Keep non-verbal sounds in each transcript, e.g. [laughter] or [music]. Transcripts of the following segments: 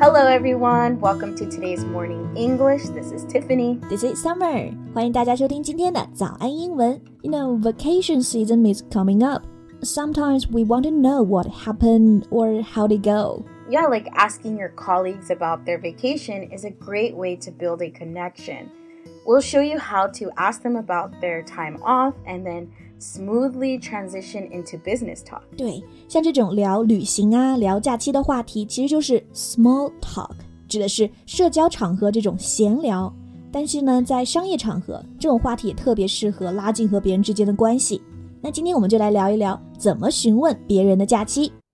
Hello, everyone. Welcome to today's morning English. This is Tiffany. This is Summer. 欢迎大家收听今天的早安英文。You know, vacation season is coming up. Sometimes we want to know what happened or how they go. Yeah, like asking your colleagues about their vacation is a great way to build a connection. We'll show you how to ask them about their time off and then smoothly transition into business talk. 对，像这种聊旅行啊、聊假期的话题，其实就是 small talk，指的是社交场合这种闲聊。但是呢，在商业场合，这种话题也特别适合拉近和别人之间的关系。那今天我们就来聊一聊怎么询问别人的假期。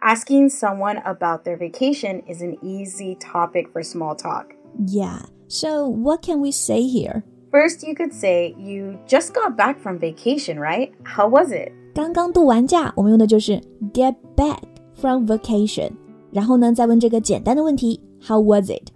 Asking someone about their vacation is an easy topic for small talk. Yeah. So what can we say here? First, you could say you just got back from vacation, right? How was it? 刚刚度完假，我们用的就是 get back from vacation。然后呢，再问这个简单的问题，How was it？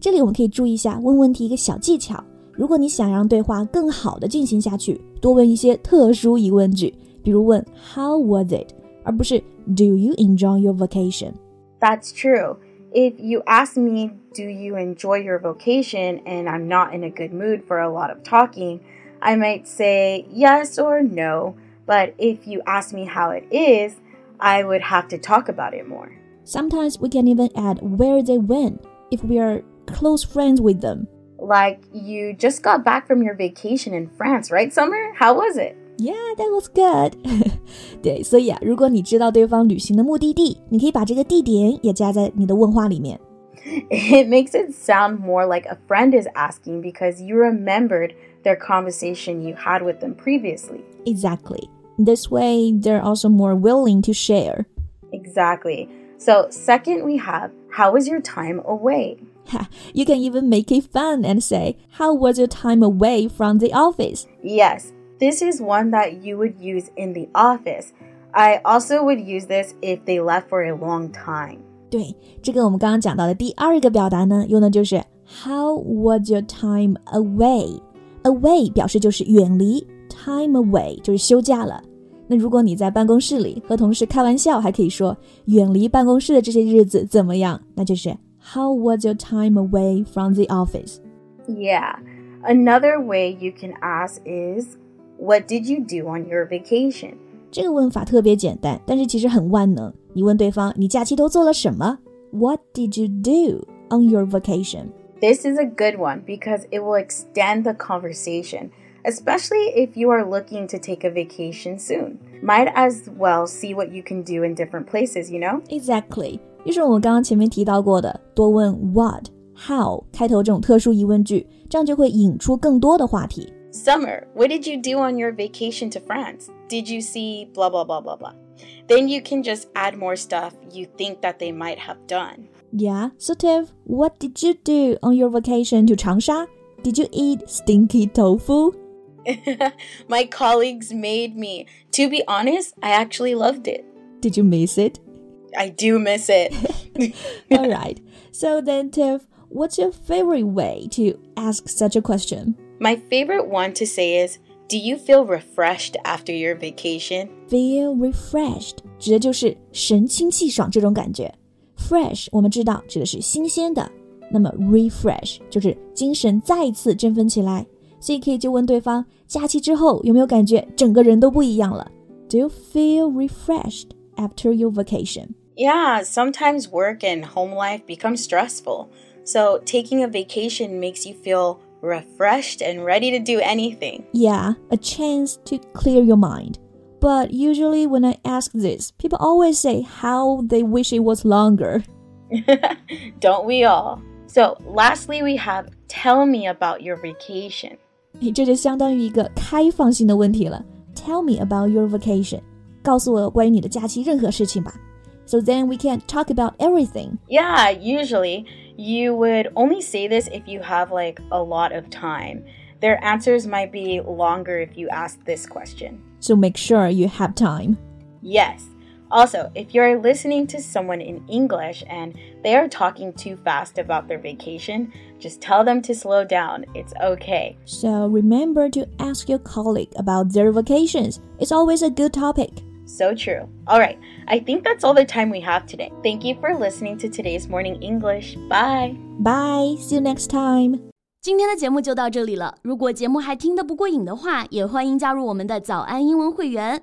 这里我们可以注意一下问问题一个小技巧。如果你想让对话更好的进行下去，多问一些特殊疑问句，比如问 How was it？ 而不是 Do you enjoy your vacation? That's true. If you ask me, Do you enjoy your vacation? and I'm not in a good mood for a lot of talking, I might say yes or no. But if you ask me how it is, I would have to talk about it more. Sometimes we can even add where they went if we are close friends with them. Like you just got back from your vacation in France, right, Summer? How was it? Yeah, that was good [laughs] 对，所以啊，如果你知道对方旅行的目的地，你可以把这个地点也加在你的问话里面。It makes it sound more like a friend is asking because you remembered their conversation you had with them previously. Exactly. This way, they're also more willing to share. Exactly. So, second, we have how was your time away? you can even make it fun and say, How was your time away from the office? Yes, this is one that you would use in the office. I also would use this if they left for a long time. 对，这个我们刚刚讲到的第二个表达呢，用的就是 How was your time away? Away 表示就是远离，time away 就是休假了。那如果你在办公室里和同事开玩笑，还可以说远离办公室的这些日子怎么样？那就是 How was your time away from the office? Yeah. Another way you can ask is what did you do on your vacation? 这个问法特别简单，但是其实很万能。你问对方你假期都做了什么？What did you do on your vacation? This is a good one because it will extend the conversation, especially if you are looking to take a vacation soon. Might as well see what you can do in different places, you know? Exactly. 就是我们刚刚前面提到过的，多问 what、how 开头这种特殊疑问句，这样就会引出更多的话题。 Summer, what did you do on your vacation to France? Did you see blah, blah, blah, blah, blah? Then you can just add more stuff you think that they might have done. Yeah, so Tiff, what did you do on your vacation to Changsha? Did you eat stinky tofu? [laughs] My colleagues made me. To be honest, I actually loved it. Did you miss it? I do miss it. [laughs] [laughs] All right. So then, Tiff, what's your favorite way to ask such a question? My favorite one to say is, Do you feel refreshed after your vacation? Feel refreshed 指的就是神清气爽这种感觉。Fresh 我们知道指的是新鲜的，那么 refresh 就是精神再次振奋起来。所以可以就问对方，假期之后有没有感觉整个人都不一样了？Do you feel refreshed after your vacation? Yeah, sometimes work and home life become stressful. So taking a vacation makes you feel refreshed and ready to do anything. Yeah, a chance to clear your mind. But usually, when I ask this, people always say how they wish it was longer. [laughs] Don't we all? So, lastly, we have tell me about your vacation. 这就相当于一个开放性的问题了。Tell me about your vacation. 告诉我关于你的假期任何事情吧。So then we can talk about everything. Yeah, usually you would only say this if you have like a lot of time. Their answers might be longer if you ask this question. So make sure you have time. Yes. Also, if you're listening to someone in English and they are talking too fast about their vacation, just tell them to slow down. It's okay. So remember to ask your colleague about their vacations. It's always a good topic. So true. All right, I think that's all the time we have today. Thank you for listening to today's morning English. Bye. Bye. See you next time. 今天的节目就到这里了。如果节目还听得不过瘾的话，也欢迎加入我们的早安英文会员。